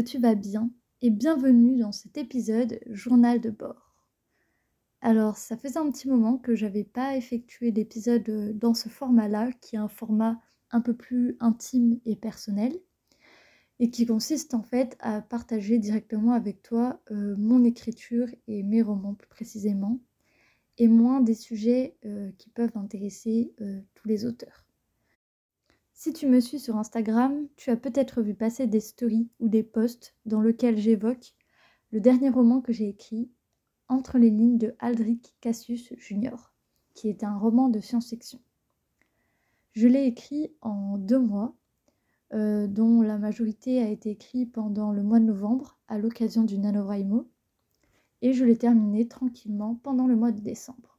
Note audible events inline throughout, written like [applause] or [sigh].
Tu vas bien et bienvenue dans cet épisode Journal de bord. Alors, ça faisait un petit moment que j'avais pas effectué d'épisode euh, dans ce format-là, qui est un format un peu plus intime et personnel, et qui consiste en fait à partager directement avec toi euh, mon écriture et mes romans plus précisément, et moins des sujets euh, qui peuvent intéresser tous les auteurs. Si tu me suis sur Instagram, tu as peut-être vu passer des stories ou des posts dans lesquels j'évoque le dernier roman que j'ai écrit, Entre les lignes de Aldrich Cassius Jr., qui est un roman de science-fiction. Je l'ai écrit en deux mois, euh, dont la majorité a été écrite pendant le mois de novembre à l'occasion du NaNoWriMo, et je l'ai terminé tranquillement pendant le mois de décembre.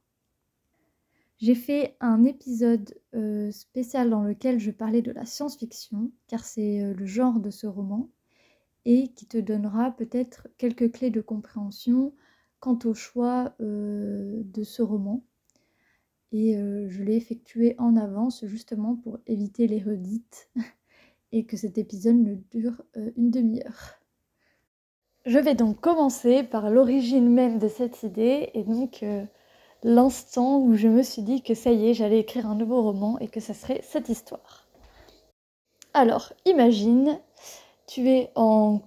J'ai fait un épisode euh, spécial dans lequel je parlais de la science-fiction, car c'est euh, le genre de ce roman, et qui te donnera peut-être quelques clés de compréhension quant au choix euh, de ce roman. Et je l'ai effectué en avance justement pour éviter les redites [laughs] et que cet épisode ne dure une demi-heure. Je vais donc commencer par l'origine même de cette idée et donc l'instant où je me suis dit que ça y est, j'allais écrire un nouveau roman et que ça serait cette histoire. Alors, imagine, tu es en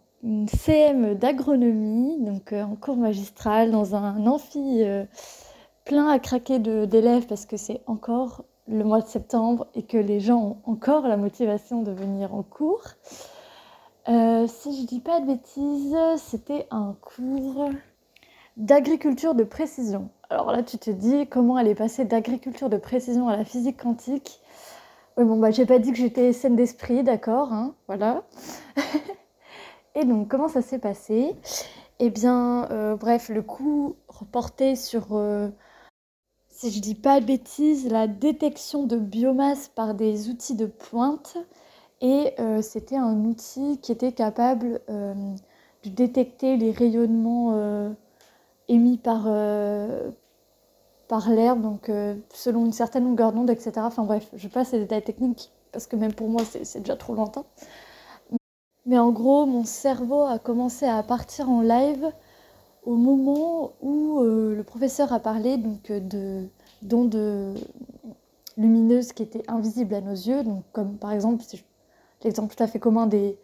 CM d'agronomie, donc euh, en cours magistral, dans un amphi euh, plein à craquer d'élèves parce que c'est encore le mois de septembre et que les gens ont encore la motivation de venir en cours. Euh, si je dis pas de bêtises, c'était un cours d'agriculture de précision. Alors là, tu te dis comment elle est passée d'agriculture de précision à la physique quantique? Oui, bon, bah, j'ai pas dit que j'étais saine d'esprit, d'accord, hein, voilà. [laughs] Et donc, comment ça s'est passé? Eh bien, euh, bref, le coup reporté sur, euh, si je dis pas de bêtises, la détection de biomasse par des outils de pointe. Et euh, c'était un outil qui était capable de détecter les rayonnements émis par, par l'air, donc euh, selon une certaine longueur d'onde, etc. Enfin bref, je passe les détails techniques parce que même pour moi c'est déjà trop longtemps. Mais en gros, mon cerveau a commencé à partir en live au moment où euh, le professeur a parlé de d'ondes lumineuses qui étaient invisibles à nos yeux, comme par exemple l'exemple tout à fait commun des,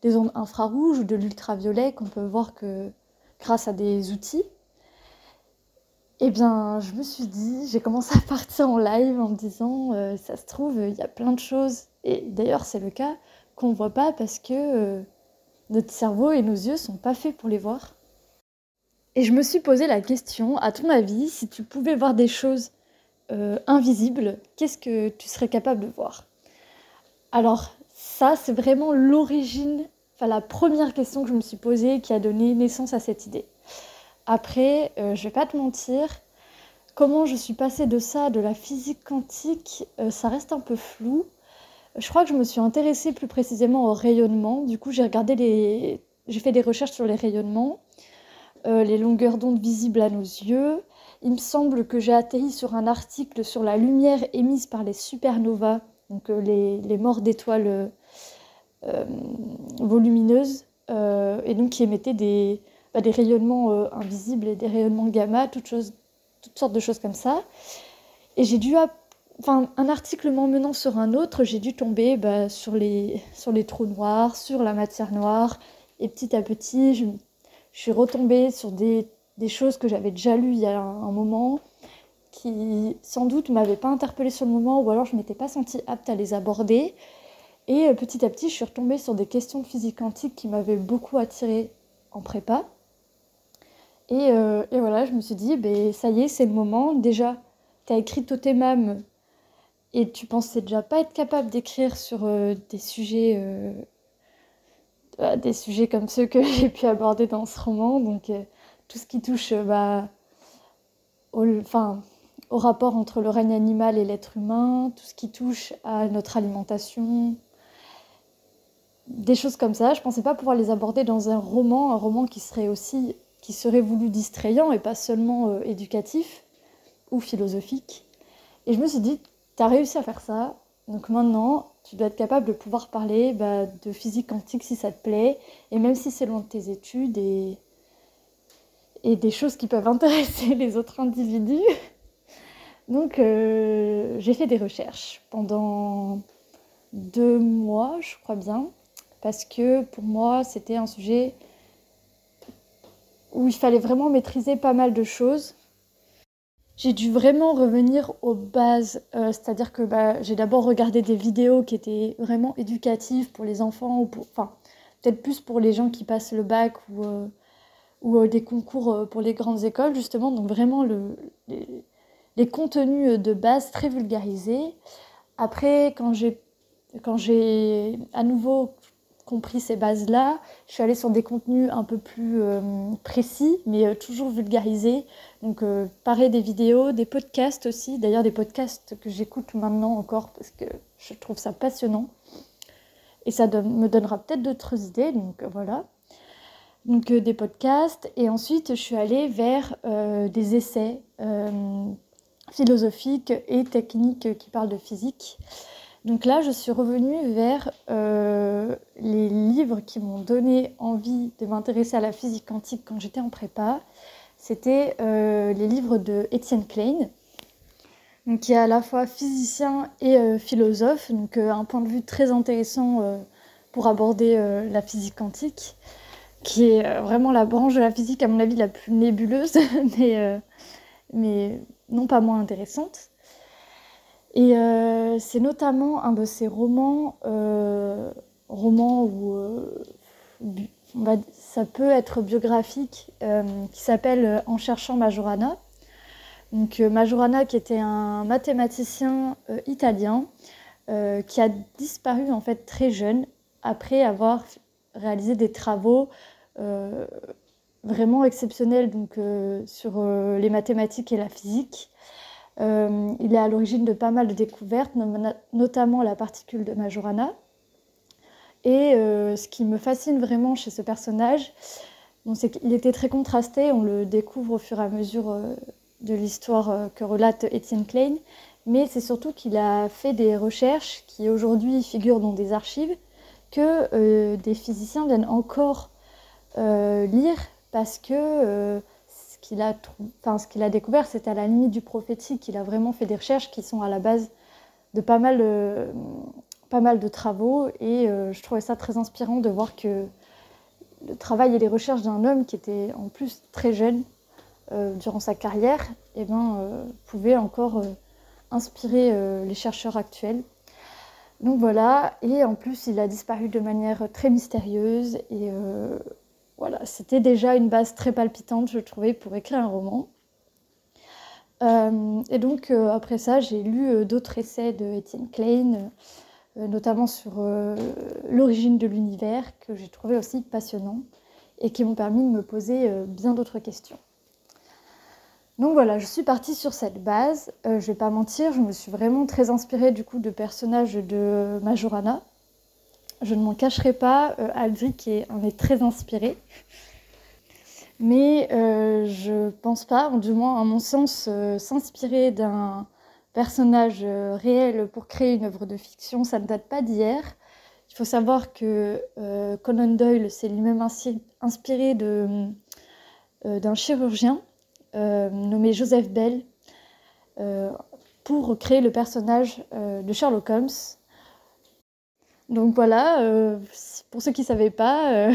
des ondes infrarouges ou de l'ultraviolet qu'on peut voir que grâce à des outils eh bien, je me suis dit, j'ai commencé à partir en live en me disant, euh, ça se trouve, il y a plein de choses, et d'ailleurs c'est le cas, qu'on ne voit pas parce que euh, notre cerveau et nos yeux sont pas faits pour les voir. Et je me suis posé la question, à ton avis, si tu pouvais voir des choses euh, invisibles, qu'est-ce que tu serais capable de voir? Alors, ça, c'est vraiment l'origine, enfin la première question que je me suis posée qui a donné naissance à cette idée. Après, euh, je vais pas te mentir, comment je suis passée de ça, de la physique quantique, euh, ça reste un peu flou. Je crois que je me suis intéressée plus précisément au rayonnement. Du coup, j'ai regardé les, j'ai fait des recherches sur les rayonnements, euh, les longueurs d'onde visibles à nos yeux. Il me semble que j'ai atterri sur un article sur la lumière émise par les supernovas, donc les, les, morts d'étoiles volumineuses, et donc qui émettaient des, bah, des rayonnements euh, invisibles et des rayonnements gamma, toutes, choses, toutes sortes de choses comme ça. Et j'ai dû, enfin, un article m'emmenant sur un autre, j'ai dû tomber bah, sur, les, sur les trous noirs, sur la matière noire. Et petit à petit, je, suis retombée sur des, des choses que j'avais déjà lues il y a un, moment, qui sans doute ne m'avaient pas interpellée sur le moment, ou alors je m'étais pas sentie apte à les aborder. Et euh, petit à petit, je suis retombée sur des questions de physique qui m'avaient beaucoup attirée en prépa. Euh, et, voilà, je me suis dit, ben, ça y est, c'est le moment. Déjà, tu as écrit Totemam et tu pensais déjà pas être capable d'écrire sur des sujets des sujets comme ceux que [laughs] j'ai pu aborder dans ce roman donc tout ce qui touche bah, au, au rapport entre le règne animal et l'être humain, tout ce qui touche à notre alimentation, des choses comme ça. Je pensais pas pouvoir les aborder dans un roman, un roman qui serait aussi qui serait voulu distrayant et pas seulement euh, éducatif ou philosophique. Et je me suis dit, tu as réussi à faire ça, donc maintenant, tu dois être capable de pouvoir parler bah, de physique quantique si ça te plaît, et même si c'est loin de tes études, et, des choses qui peuvent [laughs] intéresser les autres individus. Donc euh, j'ai fait des recherches pendant deux mois, je crois bien, parce que pour moi c'était un sujet où il fallait vraiment maîtriser pas mal de choses. J'ai dû vraiment revenir aux bases, euh, c'est-à-dire que bah, j'ai d'abord regardé des vidéos qui étaient vraiment éducatives pour les enfants, ou pour, enfin peut-être plus pour les gens qui passent le bac ou, euh, ou des concours pour les grandes écoles justement, donc vraiment le, les, les contenus de base très vulgarisés. Après, quand j'ai à nouveau compris ces bases-là, je suis allée sur des contenus un peu plus euh, précis, mais euh, toujours vulgarisés. Donc, euh, pareil, des vidéos, des podcasts aussi. D'ailleurs, des podcasts que j'écoute maintenant encore parce que je trouve ça passionnant. Et ça me donnera peut-être d'autres idées. Donc, voilà. Donc, des podcasts. Et ensuite, je suis allée vers des essais philosophiques et techniques qui parlent de physique. Donc là, je suis revenue vers euh, les livres qui m'ont donné envie de m'intéresser à la physique quantique quand j'étais en prépa. C'était euh, les livres de Étienne Klein, qui est à la fois physicien et euh, philosophe, donc un point de vue très intéressant pour aborder la physique quantique, qui est vraiment la branche de la physique, à mon avis, la plus nébuleuse, [laughs] mais, mais non pas moins intéressante. Et euh, c'est notamment un de ces romans, euh, romans où euh, ça peut être biographique, qui s'appelle En cherchant Majorana. Donc Majorana qui était un mathématicien italien qui a disparu en fait très jeune après avoir réalisé des travaux vraiment exceptionnels donc, sur les mathématiques et la physique. Euh, il est à l'origine de pas mal de découvertes, notamment la particule de Majorana. Et euh, ce qui me fascine vraiment chez ce personnage, c'est qu'il était très contrasté, on le découvre au fur et à mesure euh, de l'histoire que relate Étienne Klein, mais c'est surtout qu'il a fait des recherches qui aujourd'hui figurent dans des archives que des physiciens viennent encore lire parce que ce qu'il a découvert, c'était à la limite du prophétique. Il a vraiment fait des recherches qui sont à la base de pas mal, euh, de travaux. Et euh, je trouvais ça très inspirant de voir que le travail et les recherches d'un homme qui était en plus très jeune euh, durant sa carrière, eh ben, pouvait encore inspirer les chercheurs actuels. Donc voilà, et en plus il a disparu de manière très mystérieuse voilà, c'était déjà une base très palpitante, je trouvais, pour écrire un roman. Euh, et donc, euh, après ça, j'ai lu euh, d'autres essais de Étienne Klein, notamment sur l'origine de l'univers, que j'ai trouvé aussi passionnant et qui m'ont permis de me poser bien d'autres questions. Donc voilà, je suis partie sur cette base. je ne vais pas mentir, je me suis vraiment très inspirée du coup de personnages de Majorana, je ne m'en cacherai pas, euh, Aldric en est très inspiré. Mais euh, je pense pas, du moins à mon sens, euh, s'inspirer d'un personnage réel pour créer une œuvre de fiction, ça ne date pas d'hier. Il faut savoir que Conan Doyle s'est lui-même inspiré d'un chirurgien nommé Joseph Bell pour créer le personnage de Sherlock Holmes donc voilà, euh, pour ceux qui ne savaient pas, euh,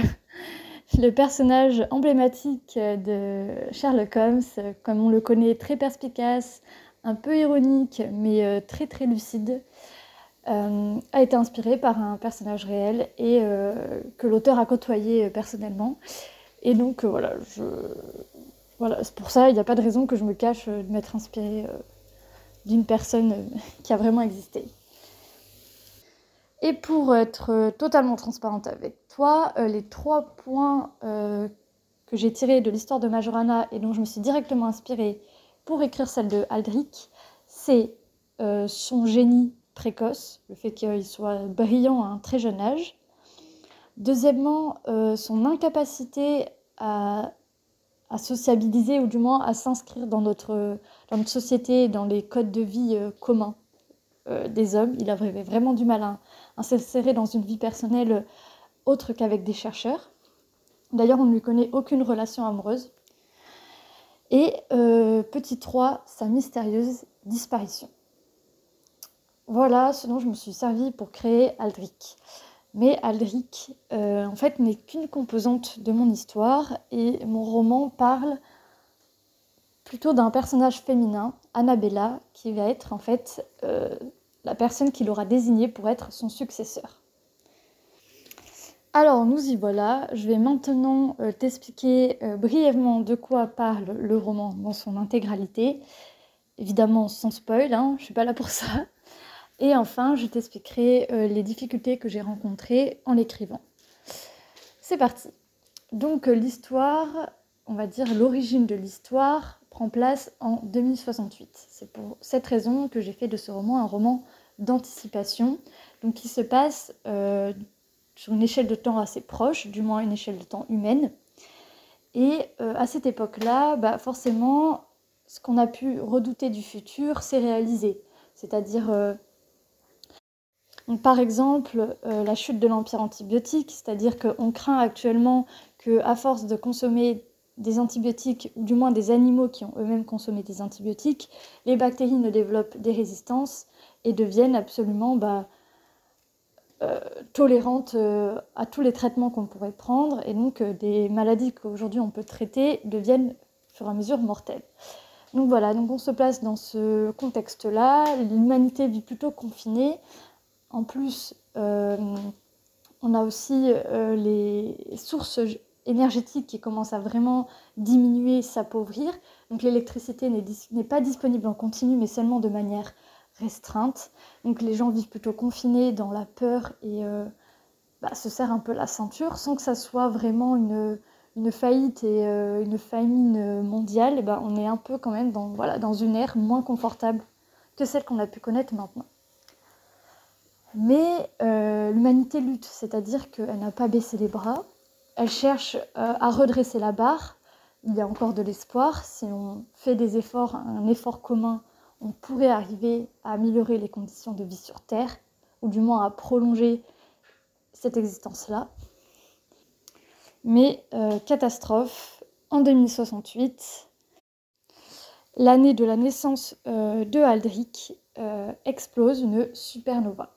[laughs] le personnage emblématique de Sherlock Holmes, comme on le connaît, très perspicace, un peu ironique, mais euh, très très lucide, a été inspiré par un personnage réel et que l'auteur a côtoyé personnellement. Et donc voilà, voilà c'est pour ça, il n'y a pas de raison que je me cache de m'être inspirée d'une personne [laughs] qui a vraiment existé. Et pour être totalement transparente avec toi, les trois points que j'ai tirés de l'histoire de Majorana et dont je me suis directement inspirée pour écrire celle de Aldrich, c'est son génie précoce, le fait qu'il soit brillant à un très jeune âge. Deuxièmement, son incapacité à sociabiliser ou du moins à s'inscrire dans notre, société, dans les codes de vie euh, communs euh, des hommes. Il avait vraiment du mal à, s'insérer dans une vie personnelle euh, autre qu'avec des chercheurs. D'ailleurs, on ne lui connaît aucune relation amoureuse. Et petit 3, sa mystérieuse disparition. Voilà ce dont je me suis servi pour créer Aldrich. Mais Aldrich, euh, en fait, n'est qu'une composante de mon histoire et mon roman parle plutôt d'un personnage féminin, Annabella, qui va être en fait euh, la personne qu'il aura désignée pour être son successeur. Alors nous y voilà, je vais maintenant euh, t'expliquer brièvement de quoi parle le roman dans son intégralité. Évidemment sans spoil, hein, je ne suis pas là pour ça. Et enfin, je t'expliquerai euh, les difficultés que j'ai rencontrées en l'écrivant. C'est parti. Donc euh, l'histoire, on va dire l'origine de l'histoire, prend place en 2068. C'est pour cette raison que j'ai fait de ce roman un roman d'anticipation, donc qui se passe euh, sur une échelle de temps assez proche, du moins une échelle de temps humaine. Et à cette époque-là, bah, forcément, ce qu'on a pu redouter du futur s'est réalisé. C'est-à-dire par exemple, euh, la chute de l'empire antibiotique, c'est-à-dire qu'on craint actuellement qu'à force de consommer des antibiotiques, ou du moins des animaux qui ont eux-mêmes consommé des antibiotiques, les bactéries ne développent des résistances et deviennent absolument bah, euh, tolérantes euh, à tous les traitements qu'on pourrait prendre, et donc des maladies qu'aujourd'hui on peut traiter deviennent au fur et à mesure mortelles. Donc voilà, donc on se place dans ce contexte-là, l'humanité vit plutôt confinée, en plus, euh, on a aussi euh, les sources énergétiques qui commencent à vraiment diminuer, s'appauvrir. Donc l'électricité n'est pas disponible en continu, mais seulement de manière restreinte. Donc les gens vivent plutôt confinés dans la peur et euh, bah, se serrent un peu la ceinture sans que ça soit vraiment une, faillite et une famine mondiale. bah, on est un peu quand même dans, voilà, dans une ère moins confortable que celle qu'on a pu connaître maintenant. Mais euh, l'humanité lutte, c'est-à-dire qu'elle n'a pas baissé les bras, elle cherche euh, à redresser la barre, il y a encore de l'espoir, si on fait des efforts, un effort commun, on pourrait arriver à améliorer les conditions de vie sur Terre, ou du moins à prolonger cette existence-là. Mais euh, catastrophe, en 2068, l'année de la naissance de Aldrich, explose une supernova.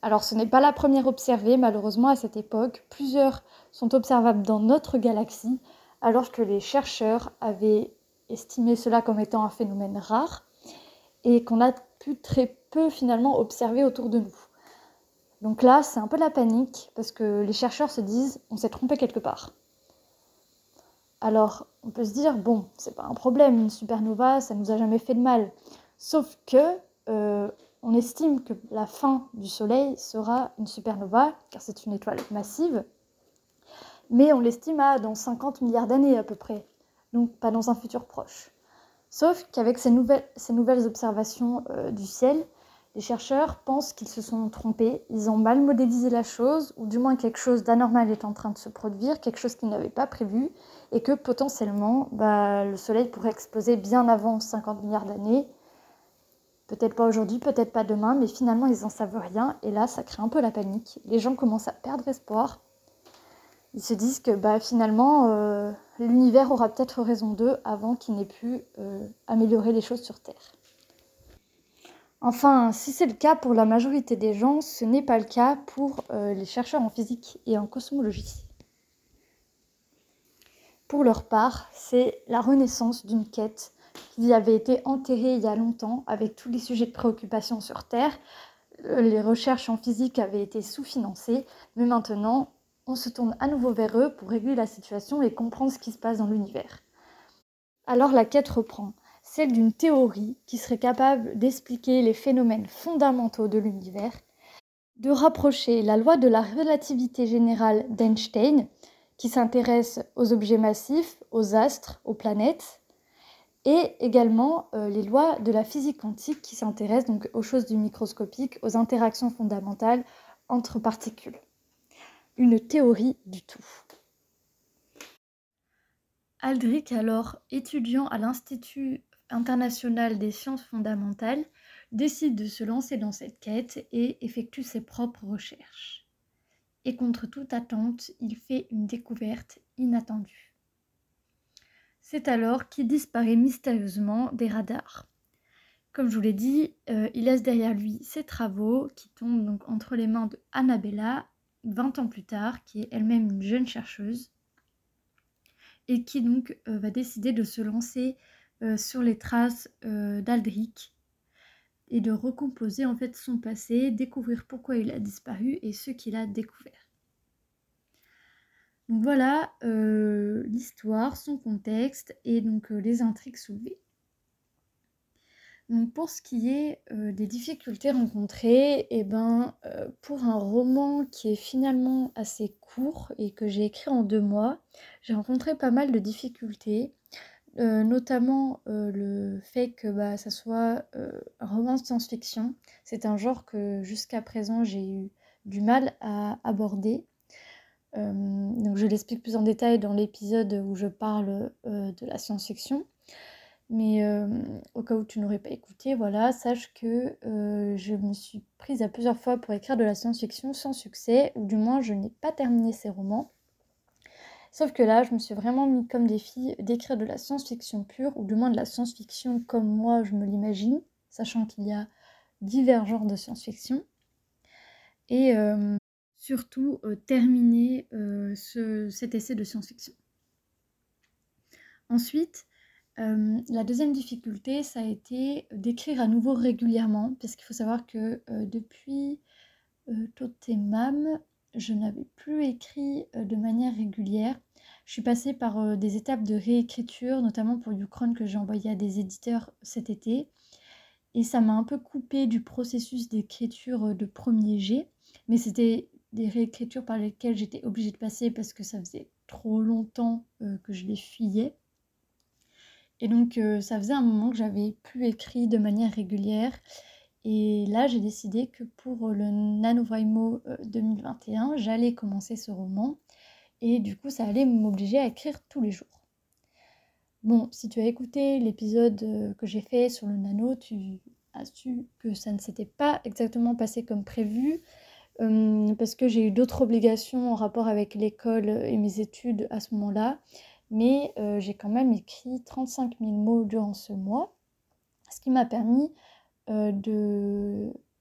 Alors ce n'est pas la première observée malheureusement à cette époque. Plusieurs sont observables dans notre galaxie alors que les chercheurs avaient estimé cela comme étant un phénomène rare et qu'on a pu très peu finalement observer autour de nous. Donc là, c'est un peu la panique parce que les chercheurs se disent on s'est trompé quelque part. Alors, on peut se dire bon, c'est pas un problème, une supernova, ça nous a jamais fait de mal. Sauf que euh, on estime que la fin du Soleil sera une supernova, car c'est une étoile massive, mais on l'estime à dans 50 milliards d'années à peu près, donc pas dans un futur proche. Sauf qu'avec ces nouvelles, observations euh, du ciel, les chercheurs pensent qu'ils se sont trompés, ils ont mal modélisé la chose, ou du moins quelque chose d'anormal est en train de se produire, quelque chose qu'ils n'avaient pas prévu, et que potentiellement bah, le Soleil pourrait exploser bien avant 50 milliards d'années, Peut-être pas aujourd'hui, peut-être pas demain, mais finalement ils n'en savent rien et là ça crée un peu la panique. Les gens commencent à perdre espoir. Ils se disent que bah, finalement euh, l'univers aura peut-être raison d'eux avant qu'ils n'aient pu euh, améliorer les choses sur Terre. Enfin, si c'est le cas pour la majorité des gens, ce n'est pas le cas pour euh, les chercheurs en physique et en cosmologie. Pour leur part, c'est la renaissance d'une quête qui avait été enterré il y a longtemps avec tous les sujets de préoccupation sur Terre. Les recherches en physique avaient été sous-financées, mais maintenant, on se tourne à nouveau vers eux pour régler la situation et comprendre ce qui se passe dans l'univers. Alors la quête reprend. celle d'une théorie qui serait capable d'expliquer les phénomènes fondamentaux de l'univers, de rapprocher la loi de la relativité générale d'Einstein, qui s'intéresse aux objets massifs, aux astres, aux planètes, et également euh, les lois de la physique quantique qui s'intéressent donc aux choses du microscopique, aux interactions fondamentales entre particules. Une théorie du tout. Aldrich, alors étudiant à l'Institut international des sciences fondamentales, décide de se lancer dans cette quête et effectue ses propres recherches. Et contre toute attente, il fait une découverte inattendue. C'est alors qu'il disparaît mystérieusement des radars. Comme je vous l'ai dit, euh, il laisse derrière lui ses travaux qui tombent donc entre les mains de Annabella, 20 ans plus tard, qui est elle-même une jeune chercheuse, et qui donc euh, va décider de se lancer euh, sur les traces d'Aldrich et de recomposer en fait son passé, découvrir pourquoi il a disparu et ce qu'il a découvert. Voilà euh, l'histoire, son contexte et donc euh, les intrigues soulevées. Pour ce qui est euh, des difficultés rencontrées, eh ben, pour un roman qui est finalement assez court et que j'ai écrit en deux mois, j'ai rencontré pas mal de difficultés, notamment le fait que bah, soit un roman de science-fiction. C'est un genre que jusqu'à présent j'ai eu du mal à aborder. Euh, je l'explique plus en détail dans l'épisode où je parle euh, de la science-fiction. Mais euh, au cas où tu n'aurais pas écouté, voilà, sache que je me suis prise à plusieurs fois pour écrire de la science-fiction sans succès, ou du moins je n'ai pas terminé ces romans. Sauf que là, je me suis vraiment mis comme défi d'écrire de la science-fiction pure, ou du moins de la science-fiction comme moi je me l'imagine, sachant qu'il y a divers genres de science-fiction. Et surtout euh, terminer euh, cet essai de science-fiction. Ensuite, euh, la deuxième difficulté, ça a été d'écrire à nouveau régulièrement, parce qu'il faut savoir que depuis Totemam, je n'avais plus écrit de manière régulière. Je suis passée par des étapes de réécriture, notamment pour Ucron que j'ai envoyé à des éditeurs cet été. Et ça m'a un peu coupé du processus d'écriture de premier jet. Mais c'était des réécritures par lesquelles j'étais obligée de passer parce que ça faisait trop longtemps euh, que je les fuyais. Et donc euh, ça faisait un moment que j'avais plus écrit de manière régulière. Et là j'ai décidé que pour le NaNoWriMo 2021, euh, j'allais commencer ce roman. Et du coup ça allait m'obliger à écrire tous les jours. Bon, si tu as écouté l'épisode que j'ai fait sur le nano, tu as su que ça ne s'était pas exactement passé comme prévu. Euh, parce que j'ai eu d'autres obligations en rapport avec l'école et mes études à ce moment-là. Mais euh, j'ai quand même écrit 35 000 mots durant ce mois, ce qui m'a permis euh,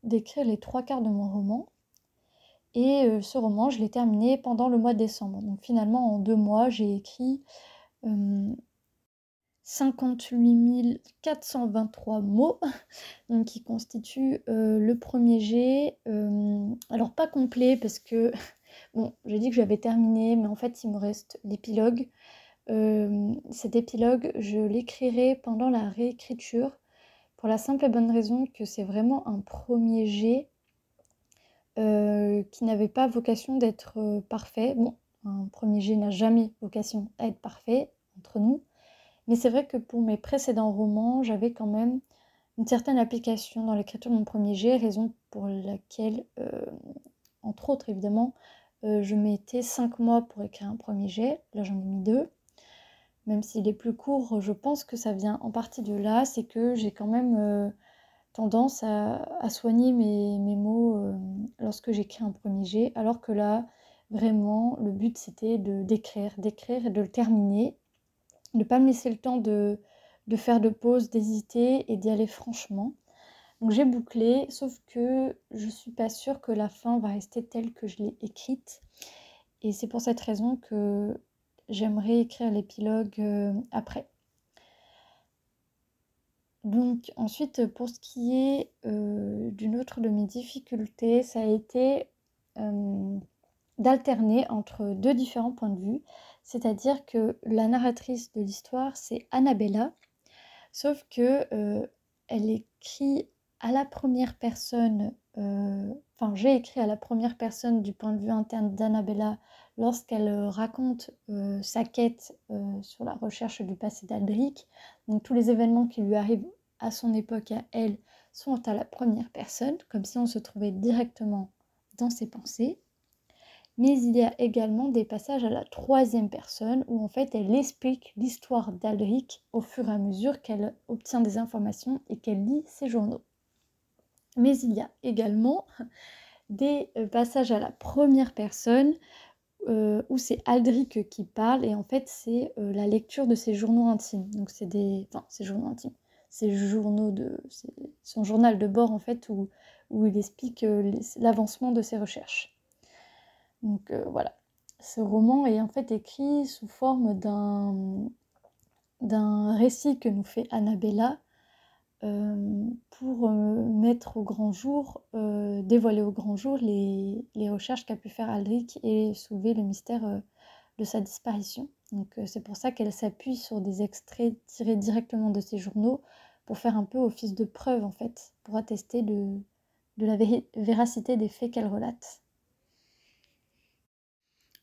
d'écrire les trois quarts de mon roman. Et ce roman, je l'ai terminé pendant le mois de décembre. Donc finalement, en deux mois, j'ai écrit 58 423 mots, [laughs] donc qui constituent euh, le premier jet. Euh, alors pas complet parce que, [laughs] bon, j'ai dit que j'avais terminé, mais en fait il me reste l'épilogue. Euh, cet épilogue, je l'écrirai pendant la réécriture, pour la simple et bonne raison que c'est vraiment un premier jet qui n'avait pas vocation d'être parfait. Bon, un premier jet n'a jamais vocation à être parfait entre nous. Mais c'est vrai que pour mes précédents romans, j'avais quand même une certaine application dans l'écriture de mon premier jet, raison pour laquelle, euh, entre autres évidemment, euh, je mettais 5 mois pour écrire un premier jet. Là, j'en ai mis deux. Même s'il est plus court, je pense que ça vient en partie de là. C'est que j'ai quand même euh, tendance à, soigner mes, mots lorsque j'écris un premier jet. Alors que là, vraiment, le but c'était de d'écrire, d'écrire et de le terminer ne pas me laisser le temps de, faire de pause, d'hésiter et d'y aller franchement. Donc j'ai bouclé, sauf que je suis pas sûre que la fin va rester telle que je l'ai écrite. Et c'est pour cette raison que j'aimerais écrire l'épilogue euh, après. Donc ensuite, pour ce qui est euh, d'une autre de mes difficultés, ça a été euh, d'alterner entre deux différents points de vue. C'est-à-dire que la narratrice de l'histoire, c'est Annabella. sauf que elle écrit à la première personne, enfin j'ai écrit à la première personne du point de vue interne d'Annabella lorsqu'elle raconte sa quête sur la recherche du passé d'Aldric. Tous les événements qui lui arrivent à son époque, à elle, sont à la première personne, comme si on se trouvait directement dans ses pensées. Mais il y a également des passages à la troisième personne où en fait elle explique l'histoire d'Alric au fur et à mesure qu'elle obtient des informations et qu'elle lit ses journaux. Mais il y a également des euh, passages à la première personne euh, où c'est Aldric qui parle et en fait c'est euh, la lecture de ses journaux intimes. Donc c'est des... Enfin, journaux intimes ses journaux de son journal de bord en fait où, où il explique euh, l'avancement de ses recherches. Donc voilà, ce roman est en fait écrit sous forme d'un d'un récit que nous fait Annabella euh, pour mettre au grand jour, dévoiler au grand jour les, recherches qu'a pu faire Aldrich et soulever le mystère de sa disparition. Donc c'est pour ça qu'elle s'appuie sur des extraits tirés directement de ses journaux pour faire un peu office de preuve en fait, pour attester de, la véracité des faits qu'elle relate.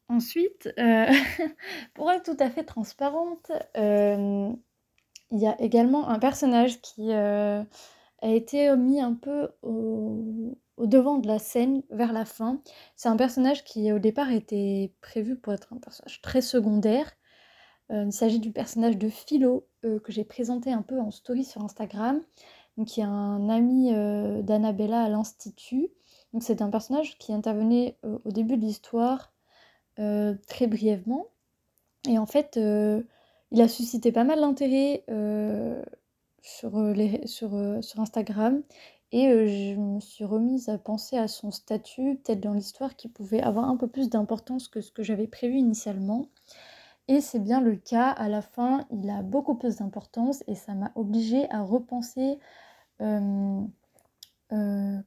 Ensuite, euh, [laughs] pour être tout à fait transparente, euh, il y a également un personnage qui euh, a été mis un peu au, devant de la scène vers la fin. C'est un personnage qui au départ était prévu pour être un personnage très secondaire, euh, il s'agit du personnage de Philo euh, que j'ai présenté un peu en story sur Instagram, qui est un ami d'Annabella à l'Institut. Donc c'est un personnage qui intervenait au début de l'histoire très brièvement. Et en fait, il a suscité pas mal d'intérêt sur, sur, sur Instagram. Et je me suis remise à penser à son statut, peut-être dans l'histoire, qui pouvait avoir un peu plus d'importance que ce que j'avais prévu initialement. Et c'est bien le cas, à la fin, il a beaucoup plus d'importance et ça m'a obligée à repenser, euh, euh,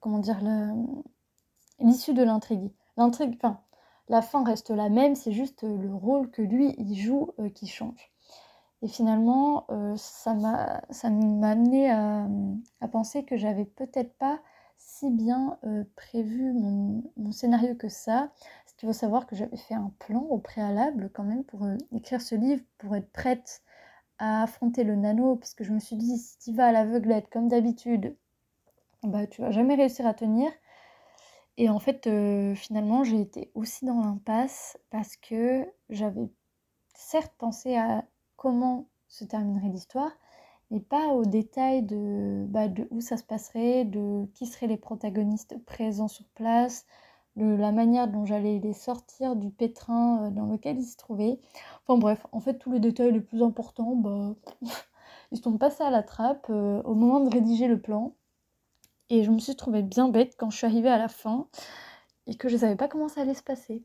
l'issue de l'intrigue. L'intrigue, enfin, la fin reste la même, c'est juste le rôle que lui, il joue euh, qui change. Et finalement, ça m'a amené à, penser que j'avais peut-être pas si bien prévu mon, scénario que ça, il faut savoir que j'avais fait un plan au préalable quand même pour euh, écrire ce livre, pour être prête à affronter le nano, parce que je me suis dit, si tu vas à l'aveuglette comme d'habitude, bah tu vas jamais réussir à tenir. Et en fait, euh, finalement, j'ai été aussi dans l'impasse parce que j'avais certes pensé à comment se terminerait l'histoire, mais pas aux détails de, bah, de où ça se passerait, de qui seraient les protagonistes présents sur place, de la manière dont j'allais les sortir du pétrin euh, dans lequel ils se trouvaient. Enfin bref, en fait tous les détails les plus importants, bah, [laughs] ils sont passés à la trappe euh, au moment de rédiger le plan. Et je me suis trouvée bien bête quand je suis arrivée à la fin et que je ne savais pas comment ça allait se passer.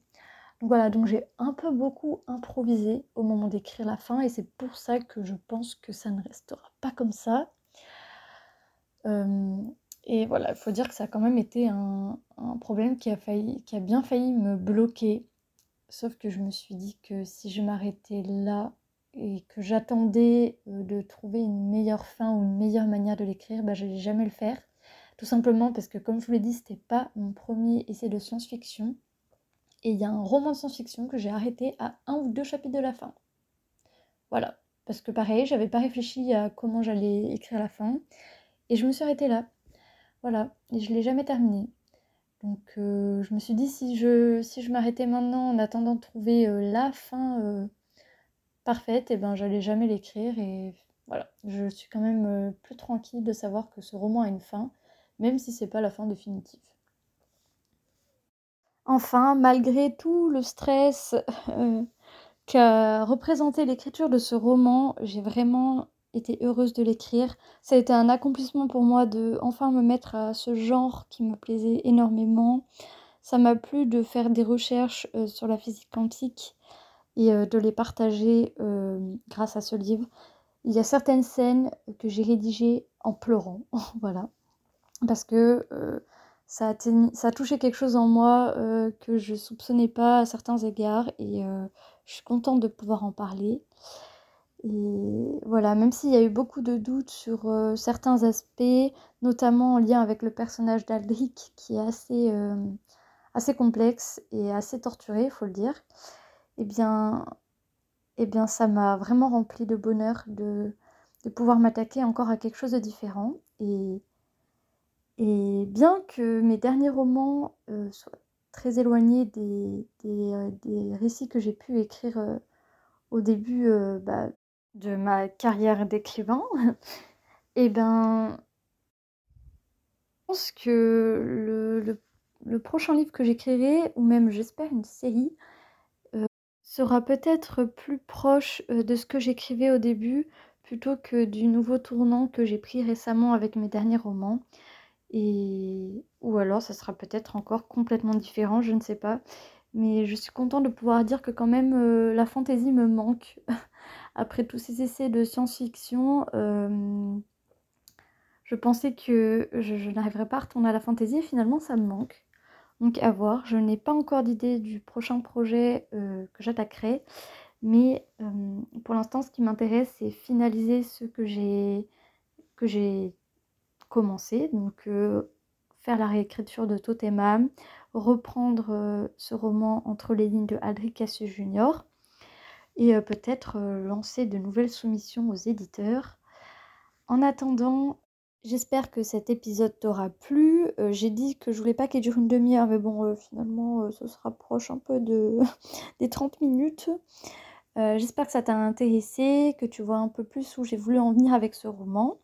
Voilà, donc j'ai un peu beaucoup improvisé au moment d'écrire la fin et c'est pour ça que je pense que ça ne restera pas comme ça. Euh, et voilà, il faut dire que ça a quand même été un, problème qui a, failli, qui a bien failli me bloquer. Sauf que je me suis dit que si je m'arrêtais là et que j'attendais euh, de trouver une meilleure fin ou une meilleure manière de l'écrire, bah, je n'allais jamais le faire. Tout simplement parce que, comme je vous l'ai dit, c'était pas mon premier essai de science-fiction. Et il y a un roman de science-fiction que j'ai arrêté à un ou deux chapitres de la fin. Voilà. Parce que pareil, j'avais pas réfléchi à comment j'allais écrire la fin. Et je me suis arrêtée là. Voilà, et je l'ai jamais terminé. Donc euh, je me suis dit si je, si je m'arrêtais maintenant en attendant de trouver euh, la fin euh, parfaite, et eh ben j'allais jamais l'écrire et voilà, je suis quand même plus tranquille de savoir que ce roman a une fin, même si c'est pas la fin définitive. Enfin, malgré tout le stress qu'a représenté l'écriture de ce roman, j'ai vraiment été heureuse de l'écrire. Ça a été un accomplissement pour moi de enfin me mettre à ce genre qui me plaisait énormément. Ça m'a plu de faire des recherches euh, sur la physique quantique et euh, de les partager euh, grâce à ce livre. Il y a certaines scènes que j'ai rédigées en pleurant, [laughs] voilà, parce que ça, a touché quelque chose en moi que je soupçonnais pas à certains égards et je suis contente de pouvoir en parler. Et voilà, même s'il y a eu beaucoup de doutes sur certains aspects, notamment en lien avec le personnage d'Aldric, qui est assez, assez complexe et assez torturé, il faut le dire, eh bien, eh bien ça m'a vraiment rempli de bonheur de, de pouvoir m'attaquer encore à quelque chose de différent. Et, et bien que mes derniers romans soient très éloignés des, des, récits que j'ai pu écrire au début bah, de ma carrière d'écrivain, et [laughs] eh ben, je pense que le, le, prochain livre que j'écrirai, ou même j'espère une série, euh, sera peut-être plus proche euh, de ce que j'écrivais au début, plutôt que du nouveau tournant que j'ai pris récemment avec mes derniers romans. Et... Ou alors ça sera peut-être encore complètement différent, je ne sais pas. Mais je suis contente de pouvoir dire que quand même euh, la fantaisie me manque. [laughs] Après tous ces essais de science-fiction, euh, je pensais que je, n'arriverais pas à retourner à la fantaisie et finalement ça me manque. Donc à voir, je n'ai pas encore d'idée du prochain projet euh, que j'attaquerai. Mais pour l'instant, ce qui m'intéresse, c'est finaliser ce que j'ai commencé. Donc faire la réécriture de Totemam, reprendre euh, ce roman entre les lignes de Aldric Cassius Jr. et euh, peut-être euh, lancer de nouvelles soumissions aux éditeurs. En attendant, j'espère que cet épisode t'aura plu. J'ai dit que je voulais pas qu'il dure une demi-heure, mais bon, finalement, ça se rapproche un peu de [laughs] des 30 minutes. j'espère que ça t'a intéressé, que tu vois un peu plus où j'ai voulu en venir avec ce roman.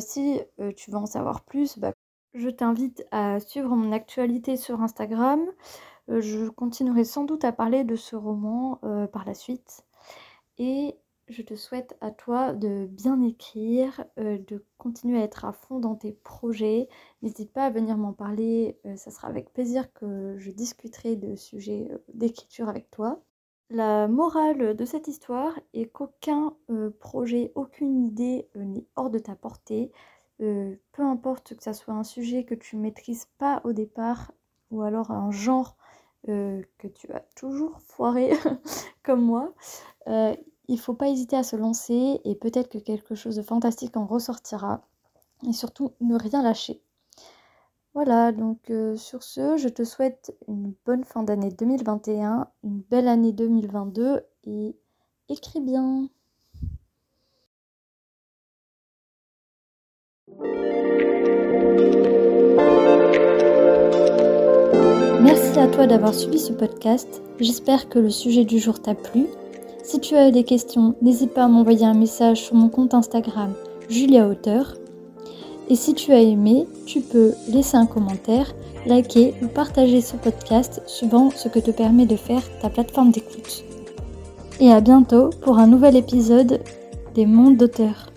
Si tu veux en savoir plus, bah, je t'invite à suivre mon actualité sur Instagram. Euh, je continuerai sans doute à parler de ce roman euh, par la suite. Et je te souhaite à toi de bien écrire, euh, de continuer à être à fond dans tes projets. N'hésite pas à venir m'en parler, ça sera avec plaisir que je discuterai de sujets d'écriture avec toi. La morale de cette histoire est qu'aucun projet, aucune idée n'est hors de ta portée. Euh, peu importe que ça soit un sujet que tu maîtrises pas au départ ou alors un genre euh, que tu as toujours foiré [laughs] comme moi, euh, il faut pas hésiter à se lancer et peut-être que quelque chose de fantastique en ressortira. Et surtout, ne rien lâcher. Voilà, donc sur ce, je te souhaite une bonne fin d'année 2021, une belle année 2022 et écris bien. Merci à toi d'avoir suivi ce podcast. J'espère que le sujet du jour t'a plu. Si tu as des questions, n'hésite pas à m'envoyer un message sur mon compte Instagram Julia Auteur. Et si tu as aimé, tu peux laisser un commentaire, liker ou partager ce podcast suivant ce que te permet de faire ta plateforme d'écoute. Et à bientôt pour un nouvel épisode des mondes d'auteurs.